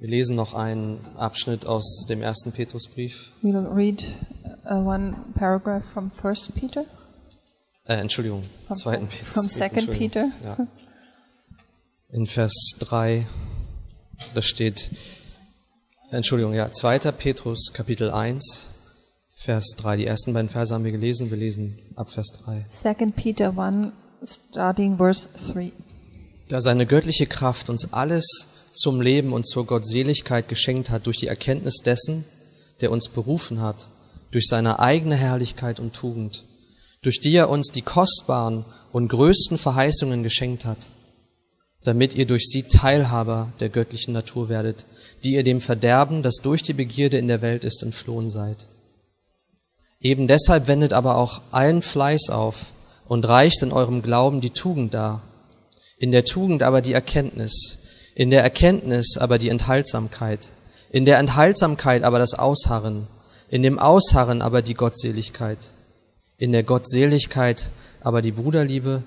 Wir lesen noch einen Abschnitt aus dem ersten Petrusbrief. We'll read uh, one paragraph from First Peter, Äh, Entschuldigung, from, zweiten from Petrusbrief. Second Entschuldigung. Peter. Ja. In Vers 3, da steht, Entschuldigung, ja, 2. Petrus, Kapitel 1, Vers 3. Die ersten beiden Verse haben wir gelesen, wir lesen ab Vers 3. Second Peter one, starting verse three. Da seine göttliche Kraft uns alles zum Leben und zur Gottseligkeit geschenkt hat durch die Erkenntnis dessen, der uns berufen hat, durch seine eigene Herrlichkeit und Tugend, durch die er uns die kostbaren und größten Verheißungen geschenkt hat, damit ihr durch sie Teilhaber der göttlichen Natur werdet, die ihr dem Verderben, das durch die Begierde in der Welt ist, entflohen seid. Eben deshalb wendet aber auch allen Fleiß auf und reicht in eurem Glauben die Tugend dar, in der Tugend aber die Erkenntnis, in der Erkenntnis aber die Enthaltsamkeit, in der Enthaltsamkeit aber das Ausharren, in dem Ausharren aber die Gottseligkeit, in der Gottseligkeit aber die Bruderliebe,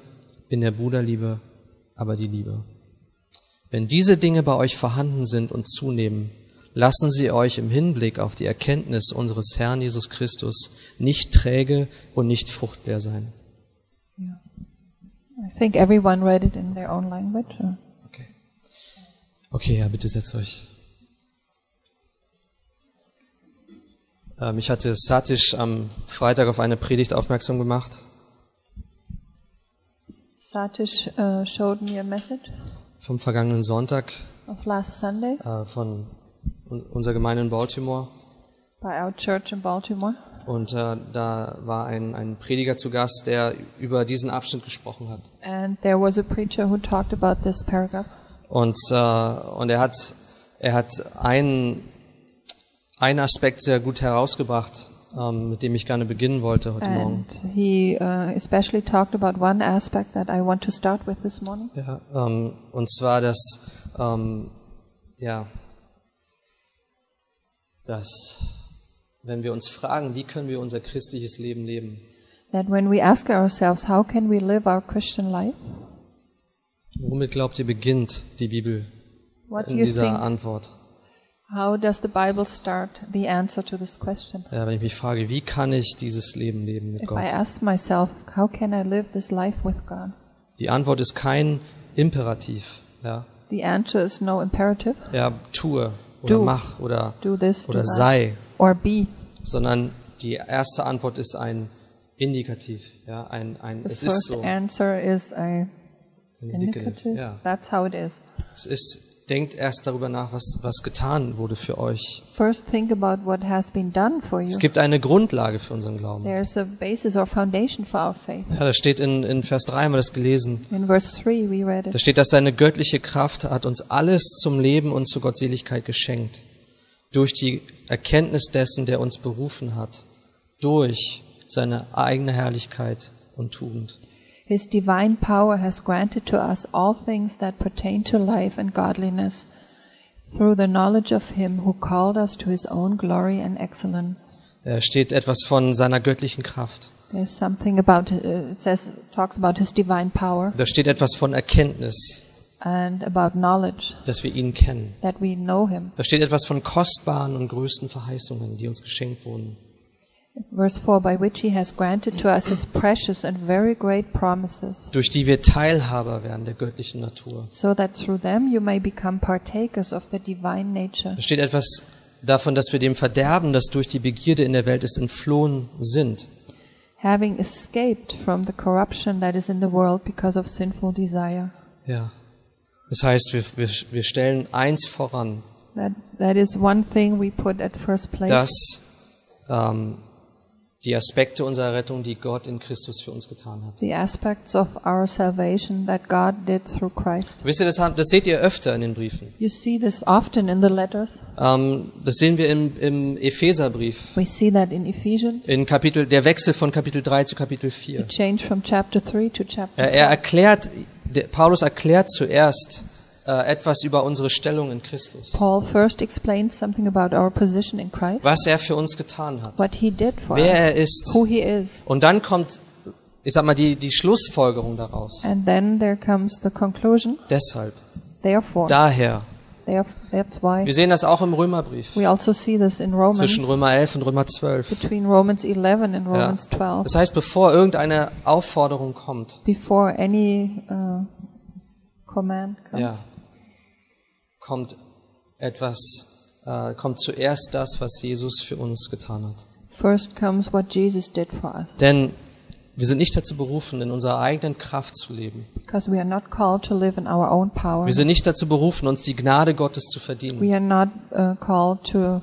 in der Bruderliebe aber die Liebe. Wenn diese Dinge bei euch vorhanden sind und zunehmen, lassen sie euch im Hinblick auf die Erkenntnis unseres Herrn Jesus Christus nicht träge und nicht fruchtleer sein. I think everyone read it in their own language. or- Okay. Ja, bitte setzt euch. Ähm, ich hatte Satish am Freitag auf eine Predigt aufmerksam gemacht Satish uh, showed me a message vom vergangenen Sonntag of last Sunday äh, von un- unserer Gemeinde in Baltimore. by our church in Baltimore. Und äh, da war ein, ein Prediger zu Gast, der über diesen Abschnitt gesprochen hat. And there was a preacher who talked about this paragraph. Und, äh, und er hat, er hat einen, einen Aspekt sehr gut herausgebracht, ähm, mit dem ich gerne beginnen wollte heute Morgen. And he uh, especially talked about one aspect that I want to start with this morning. Ja, ähm, und zwar, dass, ähm, ja, dass, wenn wir uns fragen, wie können wir unser christliches Leben leben, That when we ask ourselves, how can we live our Christian life? Womit glaubt ihr beginnt die Bibel What in dieser think? Antwort? How does the Bible start the answer to this question? Ja, wenn ich mich frage, wie kann ich dieses Leben leben mit If Gott? I ask myself, how can I live this life with God? Die Antwort ist kein Imperativ. Ja, The answer is no imperative. ja tue oder Do. mach oder, this, oder sei, or be. sondern die erste Antwort ist ein Indikativ. Ja, ein, ein, The es ist first so. answer is a Indicative. Ja. That's how it is. Es ist, denkt erst darüber nach, was, was getan wurde für euch. First, think about what has been done for you. Es gibt eine Grundlage für unseren Glauben. There's a basis or foundation for our faith. Ja, da steht in, in Vers 3 haben wir das gelesen. In verse 3, we read Da it. steht, dass seine göttliche Kraft hat uns alles zum Leben und zur Gottseligkeit geschenkt. Durch die Erkenntnis dessen, der uns berufen hat. Durch seine eigene Herrlichkeit und Tugend. His divine power has granted to us all things that pertain to life and godliness through the knowledge of him who called us to his own glory and excellence. Da steht etwas von seiner göttlichen Kraft. There's something about uh, it says talks about his divine power Da steht etwas von Erkenntnis, and about knowledge dass wir ihn kennen. that we know him. Da steht etwas von kostbaren und größten Verheißungen, die uns geschenkt wurden. Verse 4 by which he has granted to us his precious and very great promises durch die wir Teilhaber werden der göttlichen Natur. so that through them you may become partakers of the divine nature. Da steht etwas davon, dass wir dem Verderben, das durch die Begierde in der Welt ist, entflohen sind. having escaped from the corruption that is in the world because of sinful desire. Ja. Das heißt, wir, wir, wir stellen eins voran, That that is one thing we put at first place. dass ähm, die Aspekte unserer Rettung, die Gott in Christus für uns getan hat. the aspects of our salvation that God did through Christ. Wisst ihr, das, das seht ihr öfter in den Briefen. You see this often in the letters. Ähm, das sehen wir im, im Epheserbrief, We see that in Ephesians. in Kapitel, der Wechsel von Kapitel 3 zu Kapitel 4. The change from chapter 3 to chapter Er, er erklärt, der, Paulus erklärt zuerst äh, etwas über unsere Stellung in Christus. Paul first explains something about our position in Christ, Was er für uns getan hat. what he did for Wer us, er ist. who he is. Und dann kommt, ich sag mal, die, die Schlussfolgerung daraus. And then there comes the conclusion. Deshalb, Therefore, daher, That's why Wir sehen das auch im Römerbrief. we also see this in Romans Zwischen Römer 11 und Römer 12. between Romans 11 and Ja. Romans 12. Das heißt, bevor irgendeine Aufforderung kommt, Before any uh, command comes, ja, kommt etwas, äh, kommt zuerst das, was Jesus für uns getan hat. first comes what Jesus did for us. Denn wir sind nicht dazu berufen, in unserer eigenen Kraft zu leben. Because we are not called to live in our own power. Wir sind nicht dazu berufen, uns die Gnade Gottes zu verdienen. We are not uh, called to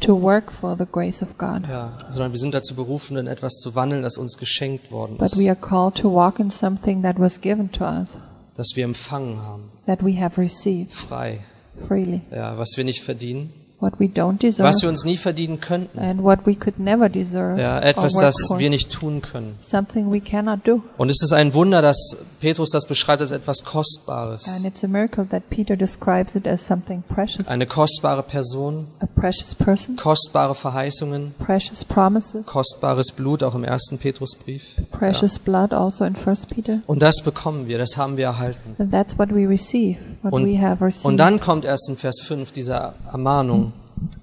to work for the grace of God. Ja, sondern wir sind dazu berufen, in etwas zu wandeln, das uns geschenkt worden But we ist, are called to walk in something that was given to us, das wir empfangen haben, that we have received frei, freely, ja, was wir nicht verdienen, what we don't deserve, was wir uns nie verdienen könnten, and what we could never deserve ja, etwas, das wir nicht tun können. Something we cannot do. Und es ist ein Wunder, dass Petrus das beschreibt als etwas Kostbares, And it's a miracle that Peter describes it as something precious, eine kostbare Person, a precious person, kostbare Verheißungen, precious promises, kostbares Blut, auch im ersten Petrusbrief. precious blood also in First Peter. Und das bekommen wir, das haben wir erhalten. And that's what we receive, what Und, we have received. und dann kommt erst in Vers 5 diese Ermahnung.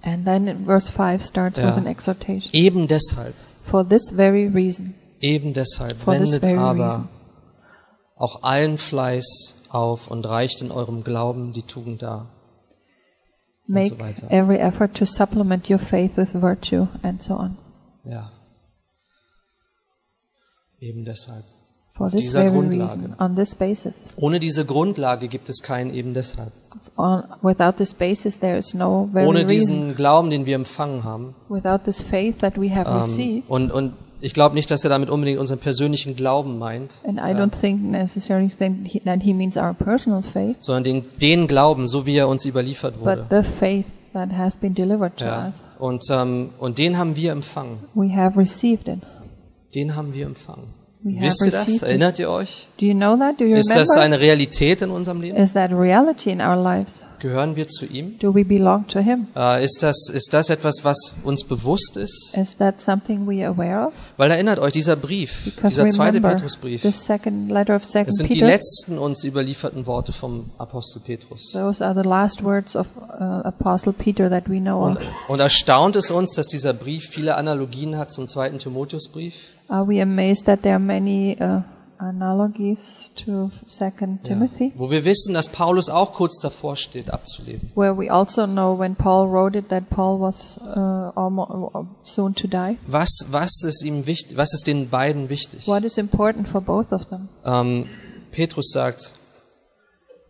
and then in verse 5 starts Ja. with an exhortation. Eben deshalb, For this very reason, eben deshalb For this wendet very aber reason. Auch allen Fleiß auf und reicht in eurem Glauben die Tugend dar. make so weiter. every effort to supplement your faith with virtue, and so on. Ja. Eben deshalb. For Auf this dieser Grundlage. reason, on this basis. Ohne diese Grundlage gibt es kein eben deshalb. On, without this basis, there is no very Ohne reason. diesen Glauben, den wir empfangen haben. Without this faith that we have Ähm, received, und, und ich glaube nicht, dass er damit unbedingt unseren persönlichen Glauben meint, and I don't think necessarily think he, that he means our personal faith, sondern den, den Glauben, so wie er uns überliefert wurde. but the faith that has been delivered to Ja. us. Und, ähm, und den haben wir empfangen. We have received it. Den haben wir empfangen. We Wisst ihr das? it. Erinnert ihr euch? Do you know that? Do you Ist das eine Realität in unserem Leben? Is that reality in our lives? Gehören wir zu ihm? Do we belong to Him? Äh, ist, das, ist das etwas, was uns bewusst ist? Is that something we are aware of? Weil erinnert euch, dieser Brief, Because dieser zweite remember, Petrusbrief, the second letter of das sind die Peter. letzten uns überlieferten Worte vom Apostel Petrus. Those are the last words of uh, Apostle Peter that we know Und, of. und erstaunt es uns, dass dieser Brief viele Analogien hat zum zweiten Timotheusbrief? Are we amazed that there are many uh, analogies to Second Timothy, Wo wir wissen, dass Paulus auch kurz davor steht, abzuleben. where we also know when Paul wrote it that Paul was uh, almost soon to die? Was, was ist ihm wichtig, was ist den beiden wichtig? What is important for both of them? Ähm, Petrus sagt,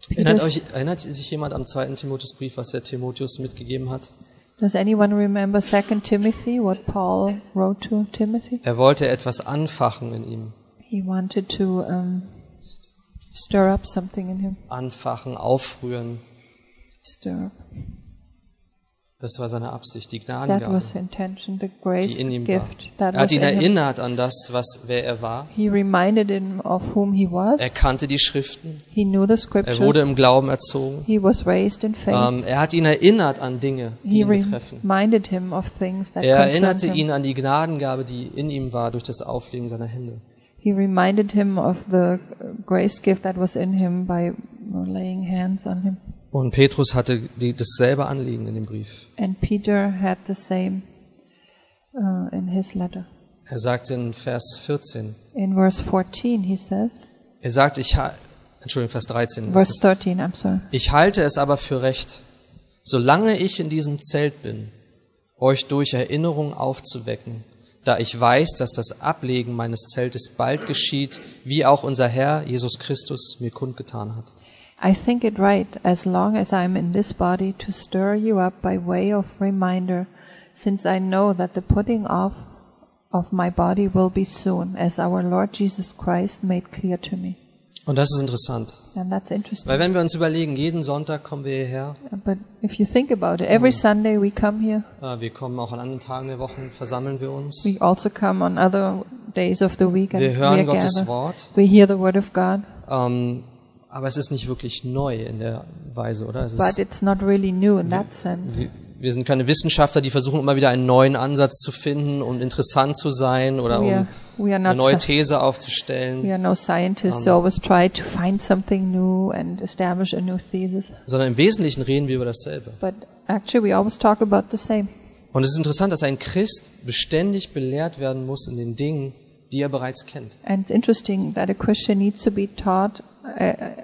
erinnert, euch, erinnert sich jemand am zweiten Timotheusbrief, was er Timotheus mitgegeben hat? Does anyone remember Second Timothy? What Paul wrote to Timothy? Er wollte etwas anfachen in ihm. He wanted to um, stir up something in him. Anfachen, aufrühren. Stir up. Das war seine Absicht, die Gnadengabe, was the intention, the grace die in ihm war. gift Er hat ihn erinnert an das, was, wer er war. He reminded him of whom he was. Er kannte die Schriften. He knew the Er scriptures. wurde im Glauben erzogen. He was raised in faith. Ähm, er hat ihn erinnert an Dinge, die he ihn betreffen. reminded him of things that Er erinnerte him. ihn an die Gnadengabe, die in ihm war durch das Auflegen seiner Hände. He reminded him of the grace gift that was in him by laying hands on him. Und Petrus hatte die, dasselbe Anliegen in dem Brief. And Peter had the same uh, in his letter. Er sagte in Vers 14, In verse 14, he says, er sagt, ich Entschuldigung, Vers 13. ist verse es. 13, I'm sorry. Ich halte es aber für recht, solange ich in diesem Zelt bin, euch durch Erinnerung aufzuwecken, da ich weiß, dass das Ablegen meines Zeltes bald geschieht, wie auch unser Herr Jesus Christus mir kundgetan hat. I think it right, as long as I am in this body, to stir you up by way of reminder, since I know that the putting off of my body will be soon, as our Lord Jesus Christ made clear to me. Und das ist interessant, And that's interesting. weil wenn wir uns überlegen, jeden Sonntag kommen wir hierher, But if you think about it, every Sunday we come here. wir kommen auch an anderen Tagen der Woche, versammeln wir uns, We also come on other days of the week and wir we hören Gottes gather. Wort, We hear the word of God, ähm, aber es ist nicht wirklich neu in der Weise, oder? Es but ist, it's not really new in that sense. Wir, sind keine Wissenschaftler, die versuchen immer wieder einen neuen Ansatz zu finden und interessant zu sein oder We are, um eine neue These aufzustellen, we are no scientists who always try to find something new and establish a new thesis. sondern im Wesentlichen reden wir über dasselbe. But actually, we always talk about the same. Und es ist interessant, dass ein Christ beständig belehrt werden muss in den Dingen, die er bereits kennt. And it's interesting that a Christian needs to be taught,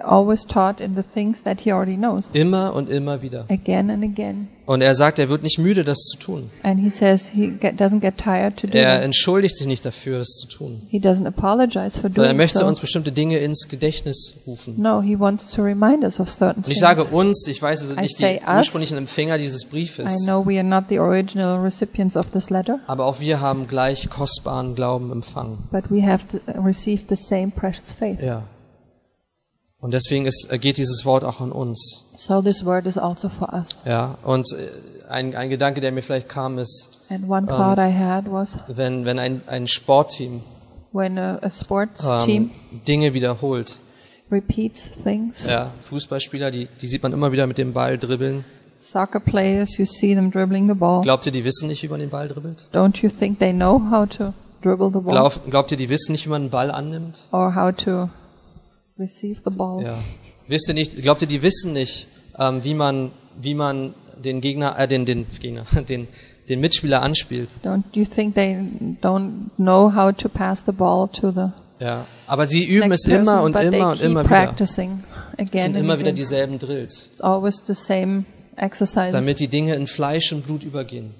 always taught in the things that he already knows, Immer und immer wieder. again and again. Und er sagt, er wird nicht müde, das zu tun. And he says he get, doesn't get tired to do Er entschuldigt sich nicht dafür, das zu tun. He doesn't apologize for Sondern er doing möchte so. uns bestimmte Dinge ins Gedächtnis rufen. No, he wants to remind us of certain Und ich things. sage uns, ich weiß, wir sind I nicht die us. ursprünglichen Empfänger dieses I Briefes, know we are not the original recipients of this letter, aber auch wir haben gleich kostbaren Glauben empfangen. but we have uh, received the same precious faith. Ja. Und deswegen ist, geht dieses Wort auch an uns. So this word is also for us. Ja. Und äh, ein, ein Gedanke, der mir vielleicht kam, ist, And one thought I had was wenn, wenn ein, ein Sportteam when a, a sports ähm, team Dinge wiederholt. repeats things, Ja, Fußballspieler, die, die sieht man immer wieder mit dem Ball dribbeln. soccer players, you see them dribbling the ball. Glaubt ihr, die wissen nicht, wie man den Ball dribbelt? Don't you think they know how to dribble the ball Glaub, glaubt ihr, die wissen nicht, wie man einen Ball annimmt? or how to receive the ball? Ja. Wisst ihr nicht, glaubt ihr, die wissen nicht, ähm, wie man, wie man den Gegner, äh, den, den Gegner, den, den Mitspieler anspielt? Don't you think they don't know how to pass the ball to the Ja. Aber sie üben es immer und immer und immer wieder. Es sind immer wieder dieselben Drills, It's always the same exercise. damit die Dinge in Fleisch und Blut übergehen.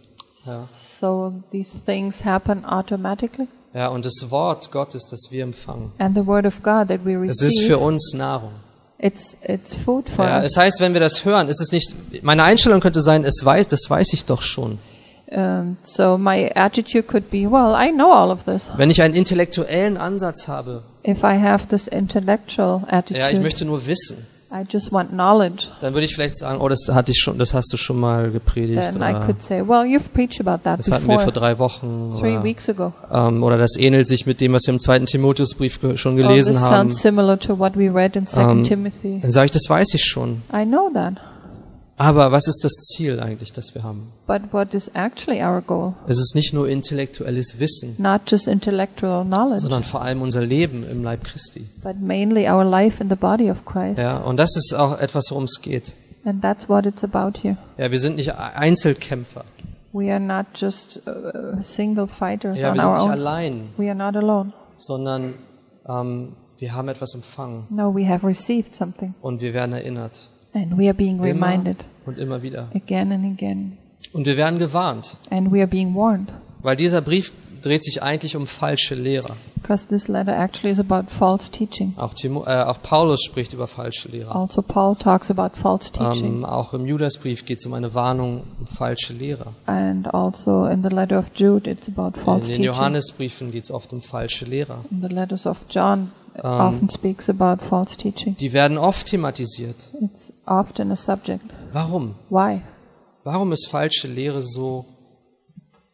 Ja. So these things happen automatically. Ja, und das Wort Gottes, das wir empfangen, And the word of God that we es ist für receive, uns Nahrung. it's it's food for Ja, us. es heißt, wenn wir das hören, ist es nicht, meine Einstellung könnte sein, es weiß, das weiß ich doch schon. Um, so my attitude could be, well, I know all of this. Wenn ich einen intellektuellen Ansatz habe, If I have this intellectual ja, ich attitude, möchte nur wissen, I just want knowledge. dann würde ich vielleicht sagen, oh, das hatte ich schon, das hast du schon mal gepredigt Then I oder could say, well, you've preached about that das hatten wir vor before, drei Wochen three oder, weeks ago. ähm, oder das ähnelt sich mit dem, was wir im zweiten Timotheusbrief schon Oh, this gelesen haben. sounds similar to what we read in Second Ähm, Timothy. Dann sage ich, das weiß ich schon. I know that. Aber was ist das Ziel eigentlich, das wir haben? But what is actually our goal? Es ist nicht nur intellektuelles Wissen, Not just intellectual knowledge, sondern vor allem unser Leben im Leib Christi. but mainly our life in the body of Christ. Ja, und das ist auch etwas, worum es geht. And that's what it's about here. Ja, wir sind nicht Einzelkämpfer. We are not just uh, single fighters Ja, on wir sind our nicht own. allein, We are not alone. sondern ähm, wir haben etwas empfangen No, we have received something. und wir werden erinnert. And we are being Immer reminded und immer wieder. again and again. Und wir werden gewarnt, And we are being warned. weil dieser Brief dreht sich eigentlich um falsche Lehrer. Because this letter actually is about false teaching. Auch, Timo, äh, auch Paulus spricht über falsche Lehrer. Also, Paul talks about false teaching. Ähm, auch im Judasbrief geht es um eine Warnung um falsche Lehrer. And also in the letter of Jude, it's about In false den teaching. Johannesbriefen geht es oft um falsche Lehrer. In the letters of John, often speaks about false teaching. Die werden oft thematisiert. It's often a subject. Warum? Why? Warum ist falsche Lehre so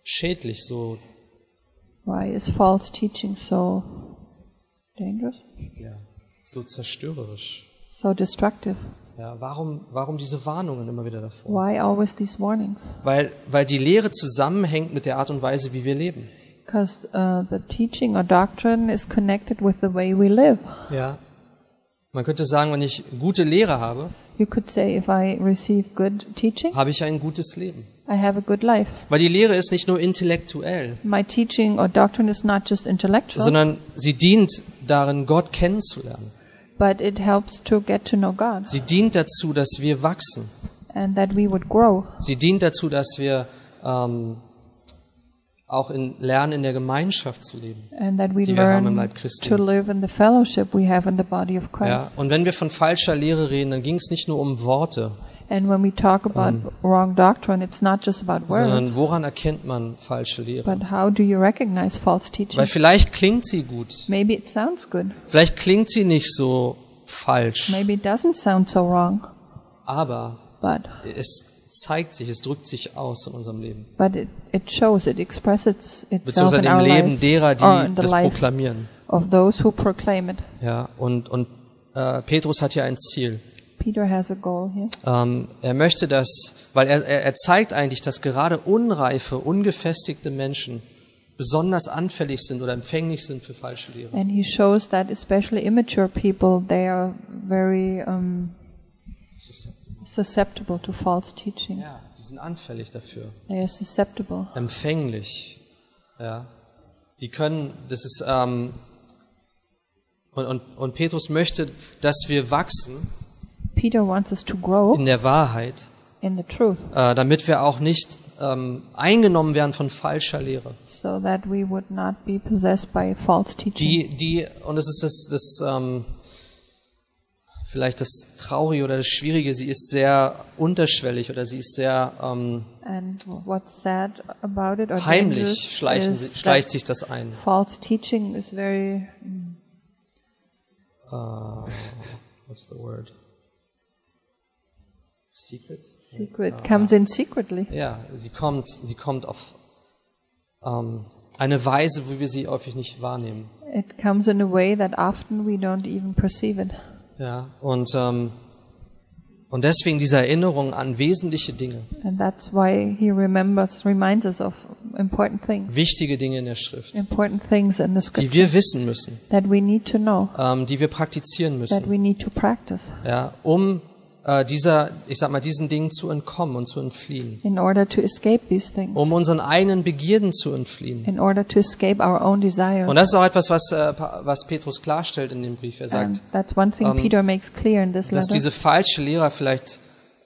schädlich, so Why is false teaching so dangerous? ja, so zerstörerisch? So destructive? Ja, warum, warum diese Warnungen immer wieder davor? Why always these warnings? Weil, weil die Lehre zusammenhängt mit der Art und Weise, wie wir leben. Because uh, the teaching or doctrine is connected with the way we live. Ja. Man könnte sagen, wenn ich gute Lehre habe, You could say if I receive good teaching, habe ich ein gutes Leben. I have a good life. Weil die Lehre ist nicht nur intellektuell, My teaching or doctrine is not just intellectual, sondern sie dient darin, Gott kennenzulernen. but it helps to get to know God Sie dient dazu, dass wir wachsen. and that we would grow Sie dient dazu, dass wir ähm, auch in, lernen, in der Gemeinschaft zu leben. and that we Die wir haben im learn Leib Christi. to live in the fellowship we have in the body of Christ. Ja, und wenn wir von falscher Lehre reden, dann ging es nicht nur um Worte, And when we talk about wrong doctrine, it's not just about words, sondern woran erkennt man falsche Lehre? but how do you recognize false teaching? Weil vielleicht klingt sie gut, Maybe it sounds good. vielleicht klingt sie nicht so falsch, Maybe it doesn't sound so wrong, aber but es zeigt sich, es drückt sich aus in unserem Leben. but it, it shows, it expresses itself Beziehungsweise in im our Leben lives derer, die das proklamieren. of those who proclaim it. Ja, und, und äh, Petrus hat ja ein Ziel. Peter has a goal here. Ähm, er möchte das, weil er, er, er zeigt eigentlich, dass gerade unreife, ungefestigte Menschen besonders anfällig sind oder empfänglich sind für falsche Lehre. And he shows that especially immature people, they are very um, susceptible to false teaching. Ja, die sind anfällig dafür, They are susceptible. empfänglich. Ja, die können, das ist ähm, und, und, und Petrus möchte, dass wir wachsen Peter wants us to grow in der Wahrheit, in the truth äh, damit wir auch nicht ähm, eingenommen werden von falscher Lehre. so that we would not be possessed by false teaching. Die, die, und es ist das, das ähm, vielleicht das Traurige oder das Schwierige, sie ist sehr unterschwellig oder sie ist sehr ähm, heimlich, schleichen, sie- schleicht sich das ein. false teaching is very Uh, what's the word? Secret? secret, comes in secretly. Ja, sie kommt, sie kommt auf ähm, eine Weise, wo wir sie häufig nicht wahrnehmen. It comes in a way that often we don't even perceive it. Ja, und ähm, und deswegen diese Erinnerung an wesentliche Dinge, And that's why he remembers, reminds us of important things, wichtige Dinge in der Schrift, important things in the die wir wissen müssen, that we need to know, ähm, die wir praktizieren that müssen, we need to practice. Ja, um äh, dieser, ich sag mal, diesen Dingen zu entkommen und zu entfliehen, in order to escape these things, um unseren eigenen Begierden zu entfliehen. in order to escape our own desires. Und das ist auch etwas, was, äh, was Petrus klarstellt in dem Brief. Er And sagt, that's one thing Peter makes clear in this dass diese falsche Lehrer vielleicht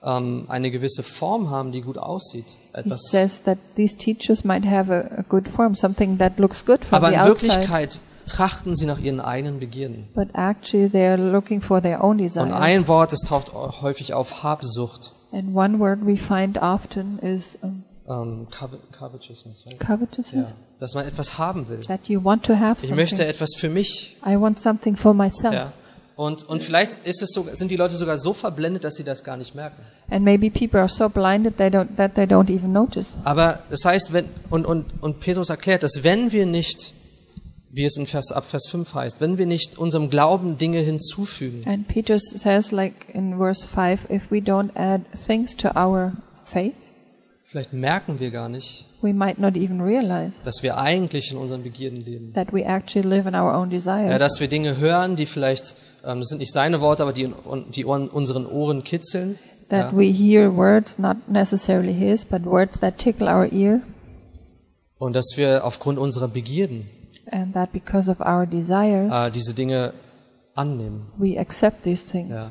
ähm, eine gewisse Form haben, die gut aussieht. He Etwas. says that these teachers might have a, a good form, something that looks good from Aber the in outside, Wirklichkeit trachten sie nach ihren eigenen Begierden. but actually they are looking for their own Und desires. ein Wort, das taucht auch häufig auf, Habsucht, And one word we find often is um, ähm, covet- Covetousness. Right? covetousness, Ja, dass man etwas haben will. that you want to have Ich möchte etwas für mich. I want something for myself. Ja. Und, und vielleicht ist es so, sind die Leute sogar so verblendet, dass sie das gar nicht merken. And maybe people are so blinded they don't, that they don't even notice. Aber das heißt, wenn, und, und, und Petrus erklärt, dass wenn wir nicht, wie es in Vers, ab Vers 5 heißt, wenn wir nicht unserem Glauben Dinge hinzufügen, And Peter says, like in verse 5, if we don't add things to our faith, vielleicht merken wir gar nicht, we might not even realize dass wir eigentlich in unseren Begierden leben. that we actually live in our own desires. Ja, dass wir Dinge hören, die vielleicht, ähm, das sind nicht seine Worte, aber die, in, die Ohren, unseren Ohren kitzeln. that Ja. we hear words, not necessarily his, but words that tickle our ear, Und dass wir aufgrund unserer Begierden and that because of our desires, äh, diese Dinge annehmen. we accept these things. Ja.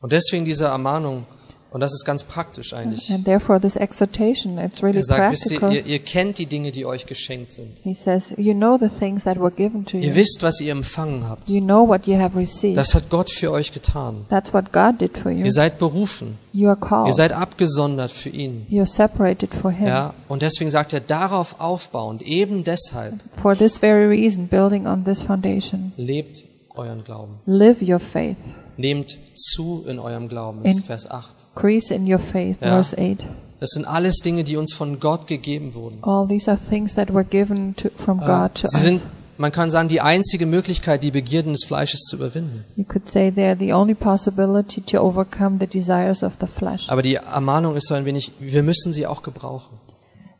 Und deswegen diese Ermahnung, und das ist ganz praktisch eigentlich. And therefore, this exhortation, it's really Er sagt, wisst ihr, practical. ihr, ihr kennt die Dinge, die euch geschenkt sind. He says, You know the things that were given to Ihr you. wisst, was ihr empfangen habt. You know what you have received. Das hat Gott für euch getan. That's what God did for you. Ihr seid berufen. You are Ihr called. seid abgesondert für ihn. You're separated for Him. Ja, und deswegen sagt er, darauf aufbauend, eben deshalb, For this very reason, building on this foundation, lebt euren Glauben. live your faith. Nehmt zu in eurem Glauben, ist Vers 8. Increase in your faith. Ja. Verse 8. Das sind alles Dinge, die uns von Gott gegeben wurden. All these are things that were given to, from God to Sie us. sind, man kann sagen, die einzige Möglichkeit, die Begierden des Fleisches zu überwinden. You could say they're the only possibility to overcome the desires of the flesh. Aber die Ermahnung ist so ein wenig, wir müssen sie auch gebrauchen.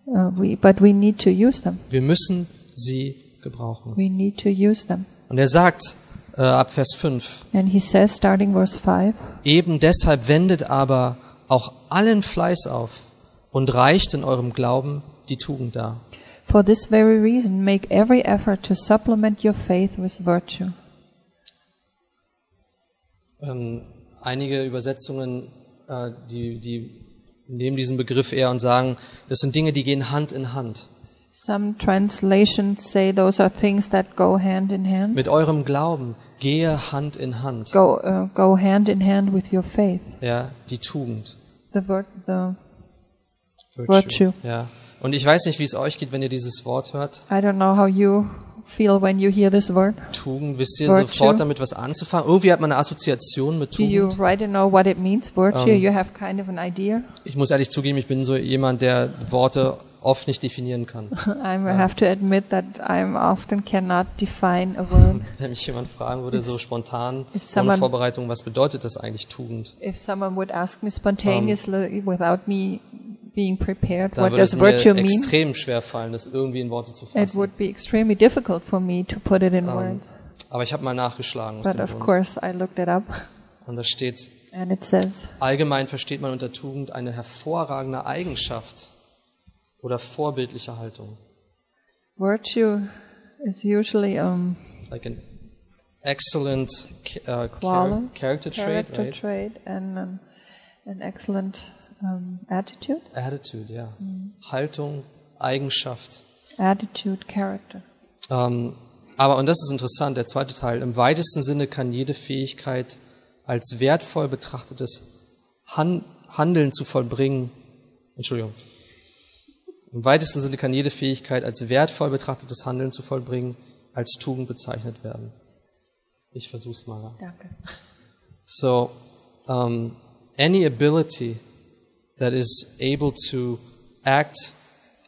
Uh, we, but we need to use them. Wir müssen sie gebrauchen. We need to use them. Und er sagt äh, ab Vers 5, And he says, starting verse 5, eben deshalb wendet aber auch allen Fleiß auf und reicht in eurem Glauben die Tugend dar. For this very reason, make every effort to supplement your faith with virtue. Ähm, einige Übersetzungen, äh, die, die nehmen diesen Begriff eher und sagen, das sind Dinge, die gehen Hand in Hand. Some translations say those are things that go hand in hand. Mit eurem Glauben gehe Hand in Hand. Go, uh, go hand in hand with your faith. Ja, die Tugend. The, vir- the Virtue. Ja. Und ich weiß nicht, wie es euch geht, wenn ihr dieses Wort hört. I don't know how you feel when you hear this word. Tugend, wisst ihr Virtue. sofort damit was anzufangen? Irgendwie hat man eine Assoziation mit Do you Tugend. right to know what it means, virtue? Um, you have kind of an idea. Ich muss ehrlich zugeben, ich bin so jemand, der Worte oft nicht definieren kann. I have to admit that I often cannot define a word. Wenn mich jemand fragen würde, so spontan, If ohne someone- Vorbereitung, was bedeutet das eigentlich Tugend? If someone would ask me spontaneously without me being prepared, what does virtue mean? extrem schwer fallen, das irgendwie in Worte zu It fassen. would be extremely difficult for me to put it in Ähm, words. aber ich habe mal nachgeschlagen aus But dem of Grund. course, I looked it up, Und da steht, and it says, allgemein versteht man unter Tugend eine hervorragende Eigenschaft oder vorbildliche Haltung. virtue is usually um, Like an excellent uh, Quality, character trait, character right? trait and an, an excellent um, attitude. Attitude, ja. Mhm. Haltung, Eigenschaft. Attitude, character. Ähm, aber, und das ist interessant, der zweite Teil, im weitesten Sinne kann jede Fähigkeit als wertvoll betrachtetes Han Handeln zu vollbringen, Entschuldigung, im weitesten Sinne kann jede Fähigkeit als wertvoll betrachtetes Handeln zu vollbringen als Tugend bezeichnet werden. Ich versuch's mal. Danke. So, um, any ability that is able to act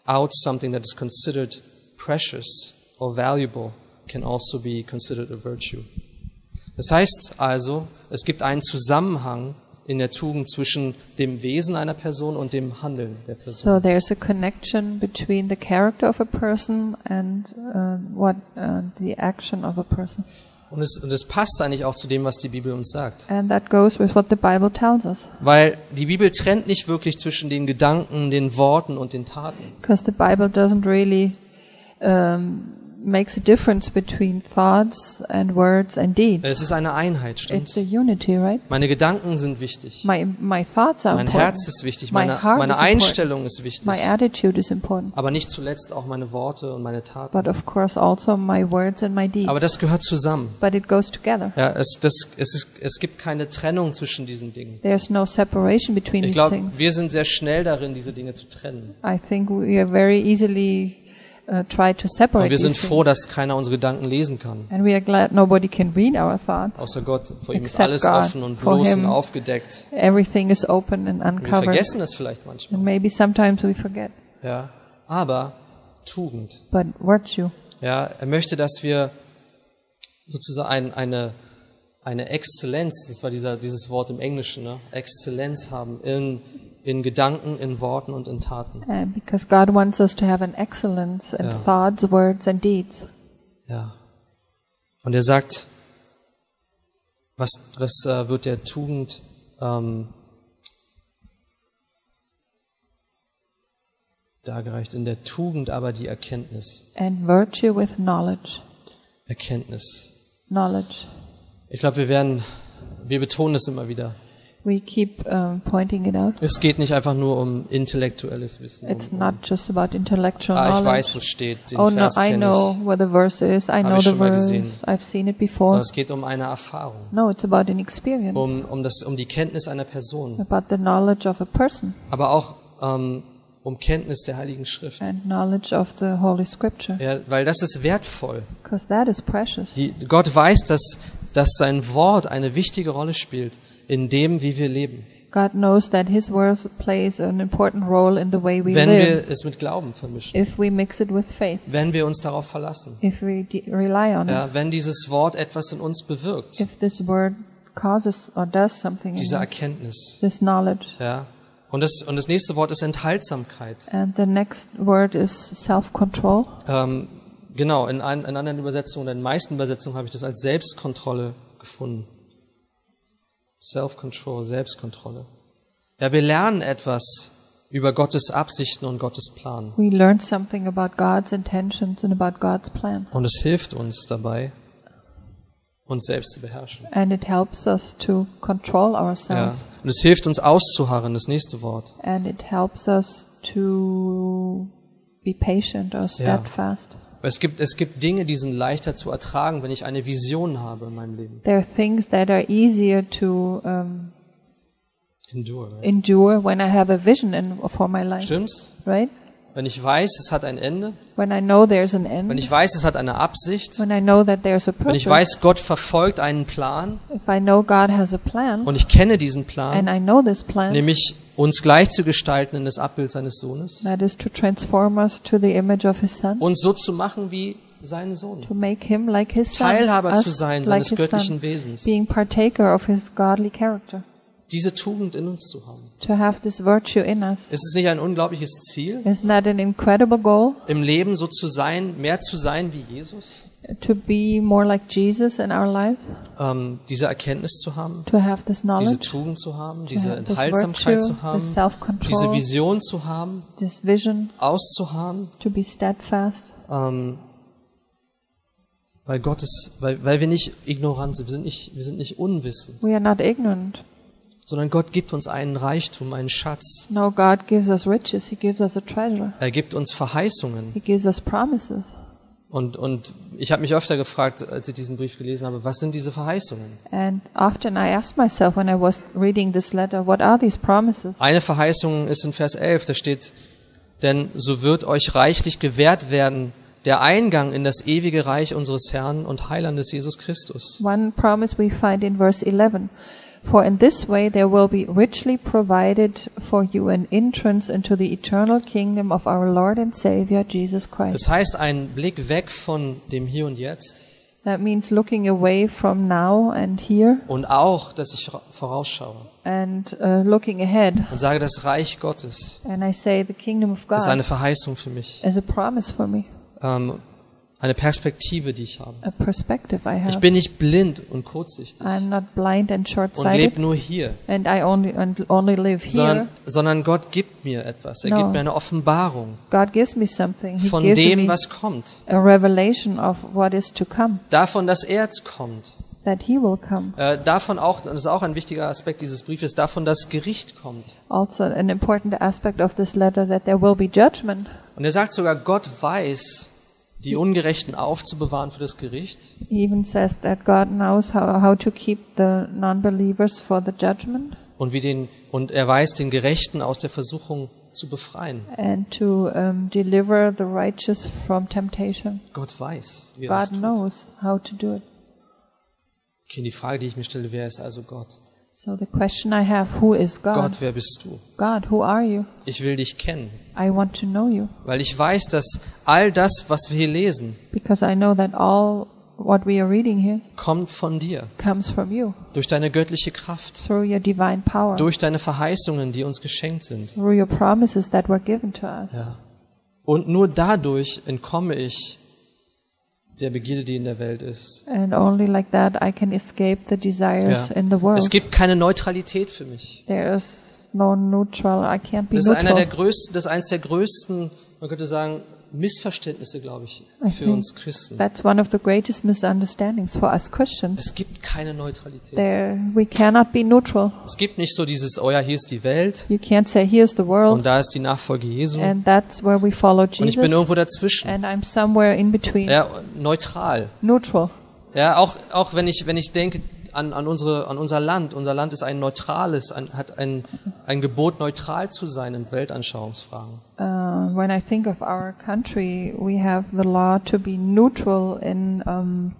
out something that is considered precious or valuable can also be considered a virtue. Das heißt also, es gibt einen Zusammenhang in der Tugend zwischen dem Wesen einer Person und dem Handeln der Person. So there's a connection between the character of a person and uh, what uh, the action of a person, Und es, und es passt eigentlich auch zu dem, was die Bibel uns sagt. and that goes with what the Bible tells us. Weil die Bibel trennt nicht wirklich zwischen den Gedanken, den Worten und den Taten. Because the Bible doesn't really um, makes a difference between thoughts and words and deeds. Es ist eine Einheit, It's stimmt's? a unity, right? Meine Gedanken sind wichtig. My my thoughts are Mein important. Herz ist wichtig. My Meine, heart meine is important. Einstellung ist wichtig. My attitude is important, Aber nicht zuletzt auch meine Worte und meine Taten. but of course also my words and my deeds. Aber das gehört zusammen. But it goes together. Ja, es, das, es, ist, es gibt keine Trennung zwischen diesen Dingen. There's no separation between Ich these glaube, things. wir sind sehr schnell darin, diese Dinge zu trennen. I think we are very easily uh, try to separate Und wir sind froh, dass keiner unsere Gedanken lesen kann. And we are glad nobody can read our thoughts. Außer Gott. Vor ihm ist alles God. offen und bloß him. und aufgedeckt. Everything is open and Wir uncovered. vergessen es vielleicht manchmal. And maybe sometimes we forget. Ja. Aber Tugend. But virtue. Ja, er möchte, dass wir sozusagen ein, eine, eine Exzellenz, das war dieser, dieses Wort im Englischen, ne? Exzellenz haben in, in Gedanken, in Worten und in Taten. Uh, because God wants us to have an excellence in Yeah. thoughts, words, and deeds. Ja. Und er sagt, was, was äh, wird der Tugend ähm, dargereicht? In der Tugend aber die Erkenntnis. And virtue with knowledge. Erkenntnis. Knowledge. Ich glaube, wir werden, wir betonen es immer wieder. We keep um, pointing it out. Es geht nicht einfach nur um intellektuelles Wissen. It's um, not just about intellectual ah, ich knowledge. weiß, wo steht. Den Oh no, Vers I kenn know ich. where the verse is. I know ich the schon mal verse. gesehen. I've seen it Sondern before. es geht um eine Erfahrung, No, it's about an experience. um, um, das, um die Kenntnis einer Person, About the knowledge of a person aber auch ähm, um Kenntnis der Heiligen Schrift. and knowledge of the Holy Scripture. Ja, weil das ist wertvoll. Because that is precious. Die, Gott weiß, dass, dass sein Wort eine wichtige Rolle spielt in dem, wie wir leben. God knows that His word plays an important role in the way we Wenn live wir es mit Glauben vermischen, if we mix it with faith, wenn wir uns darauf verlassen, if we rely on it, ja, wenn dieses Wort etwas in uns bewirkt, if this word causes or does something in diese Erkenntnis. this knowledge. Ja. Und, das, und das nächste Wort ist Enthaltsamkeit. And the next word is self-control. Ähm, genau, in, ein, in anderen Übersetzungen, in den meisten Übersetzungen habe ich das als Selbstkontrolle gefunden. Self-Control, Selbstkontrolle. Ja, wir lernen etwas über Gottes Absichten und Gottes Plan. We learn something about God's intentions and about God's plan. Und es hilft uns dabei, uns selbst zu beherrschen. And it helps us to control Ja. ourselves. Und es hilft uns auszuharren, das nächste Wort. And it helps us to be patient or steadfast. Weil Es gibt, es gibt Dinge, die sind leichter zu ertragen, wenn ich eine Vision habe in meinem Leben. There are things that are easier to um, Endure. Right? endure when I have a vision in, for my life, Stimmt's? right? Wenn ich weiß, es hat ein Ende, when I know there's an wenn end, ich weiß, es hat eine Absicht, a wenn purpose, ich weiß, Gott verfolgt einen Plan. Plan, und ich kenne diesen Plan, plan, nämlich uns gleich zu gestalten in das Abbild seines Sohnes, Son, uns so zu machen wie sein Sohn, to make Him like His Son, Teilhaber zu sein like seines göttlichen Son, Wesens, diese Tugend in uns zu haben. To have this virtue in us. Ist es nicht ein unglaubliches Ziel, Isn't that an incredible goal? im Leben so zu sein, mehr zu sein wie Jesus, To be more like Jesus in our lives, ähm, diese Erkenntnis zu haben, to have this diese knowledge, Tugend zu haben, to diese have this Enthaltsamkeit virtue, zu haben, this diese Vision zu haben, this vision, auszuharren, to be steadfast, ähm, weil Gottes, weil, weil wir nicht ignorant sind, wir sind nicht, wir sind nicht unwissend, we are not ignorant. Sondern Gott gibt uns einen Reichtum, einen Schatz. No, God gives us riches. He gives us a treasure. Er gibt uns Verheißungen. He gives us promises. Und, und ich habe mich öfter gefragt, als ich diesen Brief gelesen habe, was sind diese Verheißungen? And often I asked myself when I was reading this letter, what are these promises? Eine Verheißung ist in Vers 11, da steht, denn so wird euch reichlich gewährt werden der Eingang in das ewige Reich unseres Herrn und Heilandes Jesus Christus. One promise we find in verse 11. For in this way there will be richly provided for you an entrance into the eternal kingdom of our Lord and Savior Jesus Christ. Das heißt, ein Blick weg von dem Hier und Jetzt. That means looking away from now and here. Und auch, dass ich vorausschaue. And uh, looking ahead. und sage, das Reich Gottes And I say the kingdom of ist eine God Verheißung für mich, is a promise for me, ähm, eine Perspektive, die ich habe. a perspective I Ich have. bin nicht blind und kurzsichtig I'm not blind and und lebe nur hier, and I only and only live here. sondern, sondern Gott gibt mir etwas. Er No. gibt mir eine Offenbarung God gives me something. He von gives dem, me was kommt. a revelation of what is to come, Davon, dass er jetzt kommt. that He will come. Äh, davon auch, und das ist auch ein wichtiger Aspekt dieses Briefes, davon, dass Gericht kommt. Also, an important aspect of this letter that there will be judgment. Und er sagt sogar, Gott weiß, die Ungerechten aufzubewahren für das Gericht. He even says that God knows how, how to keep the non-believers for the judgment Und, wie den, und er weiß, den Gerechten aus der Versuchung zu befreien. and to um, deliver the righteous from temptation. Gott weiß, wie er das God tut. knows how to do it. Okay, die Frage, die ich mir stelle, wer ist also Gott? So the question I have, who is God? Gott, wer bist du? God, who are you? Ich will dich kennen, I want to know you weil ich weiß, dass all das, was wir hier lesen, because I know that all what we are reading here kommt von dir, comes from you durch deine göttliche Kraft, through your divine power, durch deine Verheißungen, die uns geschenkt sind. through your promises that were given to us. Ja. Und nur dadurch entkomme ich der Begierde, die in der Welt ist. And only like that I can escape the desires Ja. in the world. Es gibt keine Neutralität für mich. There is no neutral. I can't be Das ist einer der größten, das ist eines der größten, man könnte sagen, Missverständnisse, glaube ich, I für uns Christen. That's one of the greatest misunderstandings for us Christians. Es gibt keine Neutralität. There, we cannot be neutral. Es gibt nicht so dieses, oh ja, hier ist die Welt You can't say, here's the und world, da ist die Nachfolge Jesu and that's where we follow und ich bin Jesus, irgendwo dazwischen. and I'm somewhere in between. Ja, neutral. Neutral. Ja, auch, auch wenn ich, wenn ich denke an, an, unsere, an unser Land. Unser Land ist ein neutrales, ein, hat ein, ein Gebot, neutral zu sein in Weltanschauungsfragen. Uh, when I think of our country, we have the law to be neutral in um,